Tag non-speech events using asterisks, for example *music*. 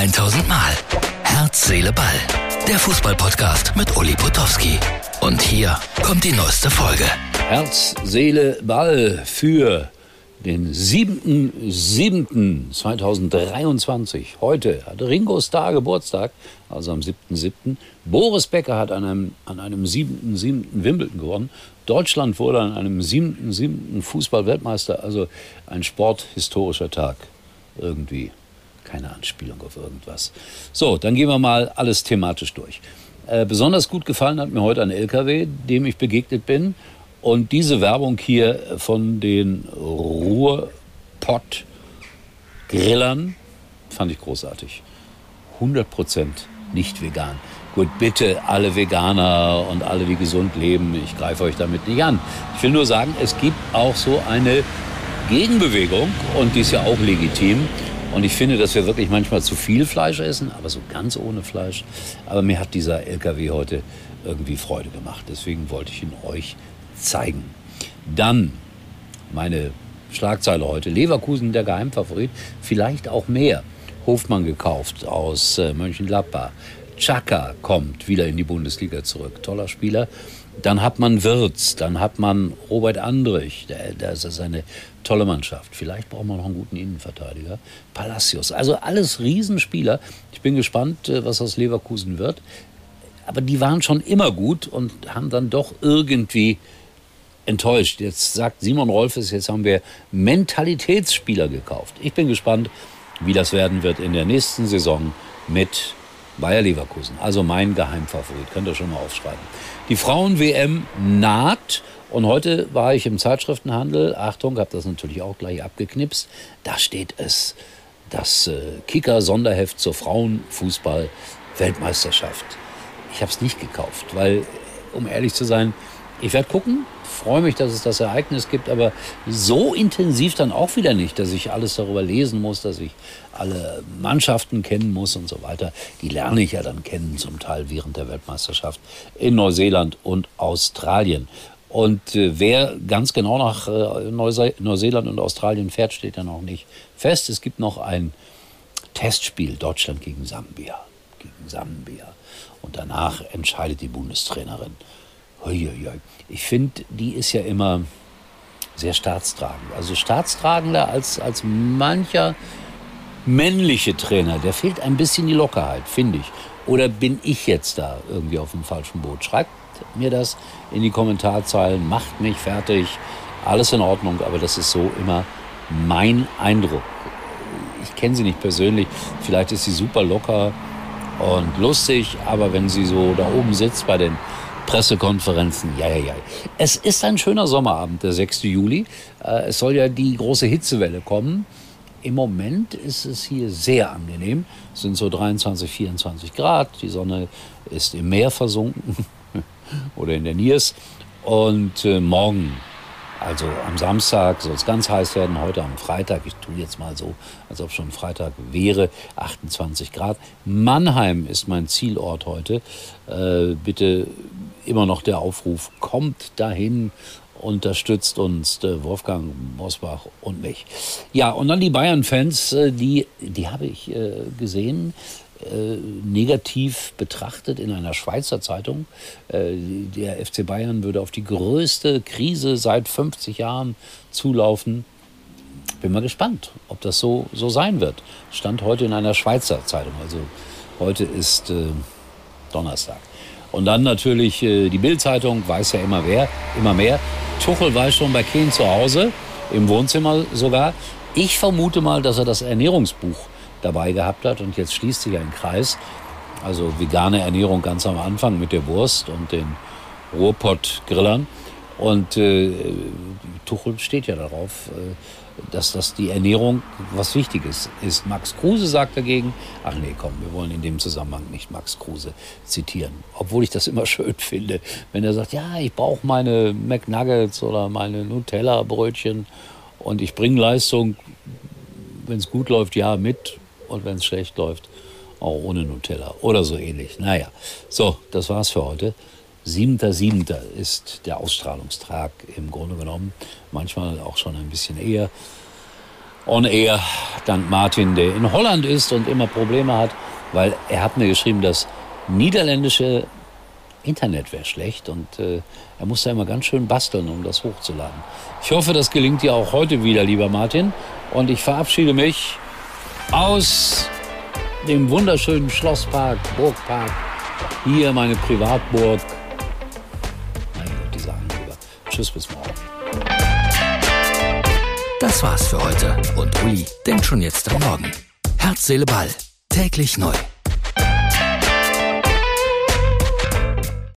1000 Mal. Herz, Seele, Ball. Der Fußballpodcast mit Uli Potowski. Und hier kommt die neueste Folge. Herz, Seele, Ball für den 7.7.2023. Heute hat Ringo Starr Geburtstag, also am 7.7. Boris Becker hat an einem, an einem 7.7. Wimbledon gewonnen. Deutschland wurde an einem 7.7. Fußball-Weltmeister, also ein sporthistorischer Tag irgendwie. Keine Anspielung auf irgendwas. So, dann gehen wir mal alles thematisch durch. Äh, besonders gut gefallen hat mir heute ein LKW, dem ich begegnet bin. Und diese Werbung hier von den Ruhrpott-Grillern fand ich großartig. 100% nicht vegan. Gut, bitte alle Veganer und alle, die gesund leben, ich greife euch damit nicht an. Ich will nur sagen, es gibt auch so eine Gegenbewegung und die ist ja auch legitim. Und ich finde, dass wir wirklich manchmal zu viel Fleisch essen, aber so ganz ohne Fleisch. Aber mir hat dieser LKW heute irgendwie Freude gemacht. Deswegen wollte ich ihn euch zeigen. Dann meine Schlagzeile heute. Leverkusen der Geheimfavorit. Vielleicht auch mehr. Hofmann gekauft aus äh, Mönchengladbach. Chaka kommt wieder in die Bundesliga zurück. Toller Spieler. Dann hat man Wirz, dann hat man Robert Andrich, das ist eine tolle Mannschaft. Vielleicht braucht man noch einen guten Innenverteidiger. Palacios, also alles Riesenspieler. Ich bin gespannt, äh, was aus Leverkusen wird. Aber die waren schon immer gut und haben dann doch irgendwie enttäuscht. Jetzt sagt Simon Rolfes, jetzt haben wir Mentalitätsspieler gekauft. Ich bin gespannt, wie das werden wird in der nächsten Saison mit Bayer Leverkusen. Also mein Geheimfavorit, könnt ihr schon mal aufschreiben. Die Frauen-WM naht und heute war ich im Zeitschriftenhandel. Achtung, habe das natürlich auch gleich abgeknipst. Da steht es, das äh, Kicker-Sonderheft zur Frauenfußball-Weltmeisterschaft. Ich habe es nicht gekauft, weil, um ehrlich zu sein, ich werde gucken, freue mich, dass es das Ereignis gibt, aber so intensiv dann auch wieder nicht, dass ich alles darüber lesen muss, dass ich alle Mannschaften kennen muss und so weiter. Die lerne ich ja dann kennen, zum Teil während der Weltmeisterschaft in Neuseeland und Australien. Und äh, wer ganz genau nach äh, Neuse Neuseeland und Australien fährt, steht ja noch nicht fest. Es gibt noch ein Testspiel Deutschland gegen Sambia. Gegen Sambia. Und danach entscheidet die Bundestrainerin. Ich finde, die ist ja immer sehr staatstragend. Also staatstragender als, als mancher männliche Trainer. Der fehlt ein bisschen die Lockerheit, finde ich. Oder bin ich jetzt da irgendwie auf dem falschen Boot? Schreibt mir das in die Kommentarzeilen, macht mich fertig. Alles in Ordnung, aber das ist so immer mein Eindruck. Ich kenne sie nicht persönlich. Vielleicht ist sie super locker und lustig, aber wenn sie so da oben sitzt bei den Pressekonferenzen. Ja, ja, ja. Es ist ein schöner Sommerabend, der 6. Juli. Äh, es soll ja die große Hitzewelle kommen. Im Moment ist es hier sehr angenehm. Es sind so 23, 24 Grad. Die Sonne ist im Meer versunken *laughs* oder in der Niers. Und äh, morgen also am Samstag soll es ganz heiß werden, heute am Freitag, ich tue jetzt mal so, als ob schon Freitag wäre, 28 Grad. Mannheim ist mein Zielort heute. Äh, bitte immer noch der Aufruf, kommt dahin, unterstützt uns äh, Wolfgang Mosbach und mich. Ja, und dann die Bayern-Fans, äh, die, die habe ich äh, gesehen, negativ betrachtet in einer Schweizer Zeitung. Der FC Bayern würde auf die größte Krise seit 50 Jahren zulaufen. Bin mal gespannt, ob das so, so sein wird. Stand heute in einer Schweizer Zeitung. Also heute ist Donnerstag. Und dann natürlich äh, die Bildzeitung, weiß ja immer wer, immer mehr. Tuchel war schon bei Kehn zu Hause, im Wohnzimmer sogar. Ich vermute mal, dass er das Ernährungsbuch dabei gehabt hat und jetzt schließt sich ein Kreis. Also vegane Ernährung ganz am Anfang mit der Wurst und den Ruhrpott-Grillern. Und äh, Tuchel steht ja darauf, äh, dass das die Ernährung was Wichtiges ist. Max Kruse sagt dagegen, ach nee, komm, wir wollen in dem Zusammenhang nicht Max Kruse zitieren. Obwohl ich das immer *laughs* schön finde, wenn er sagt, ja, ich brauche meine McNuggets oder meine Nutella-Brötchen und ich bringe Leistung, wenn es gut läuft, ja, mit und wenn es schlecht läuft, auch ohne Nutella oder so ähnlich. Naja, so, das war's für heute. 7.7. ist der Ausstrahlungstag im Grunde genommen, manchmal auch schon ein bisschen eher. on air. Dank Martin, der in Holland ist und immer Probleme hat, weil er hat mir geschrieben, das niederländische Internet wäre schlecht und äh, er muss da immer ganz schön basteln, um das hochzuladen. Ich hoffe, das gelingt dir auch heute wieder, lieber Martin. Und ich verabschiede mich aus dem wunderschönen Schlosspark, Burgpark. Hier meine Privatburg. Tschüss, bis morgen. Das war's für heute. Und Uli denkt schon jetzt am Morgen. Herz, Seele, Ball. Täglich neu.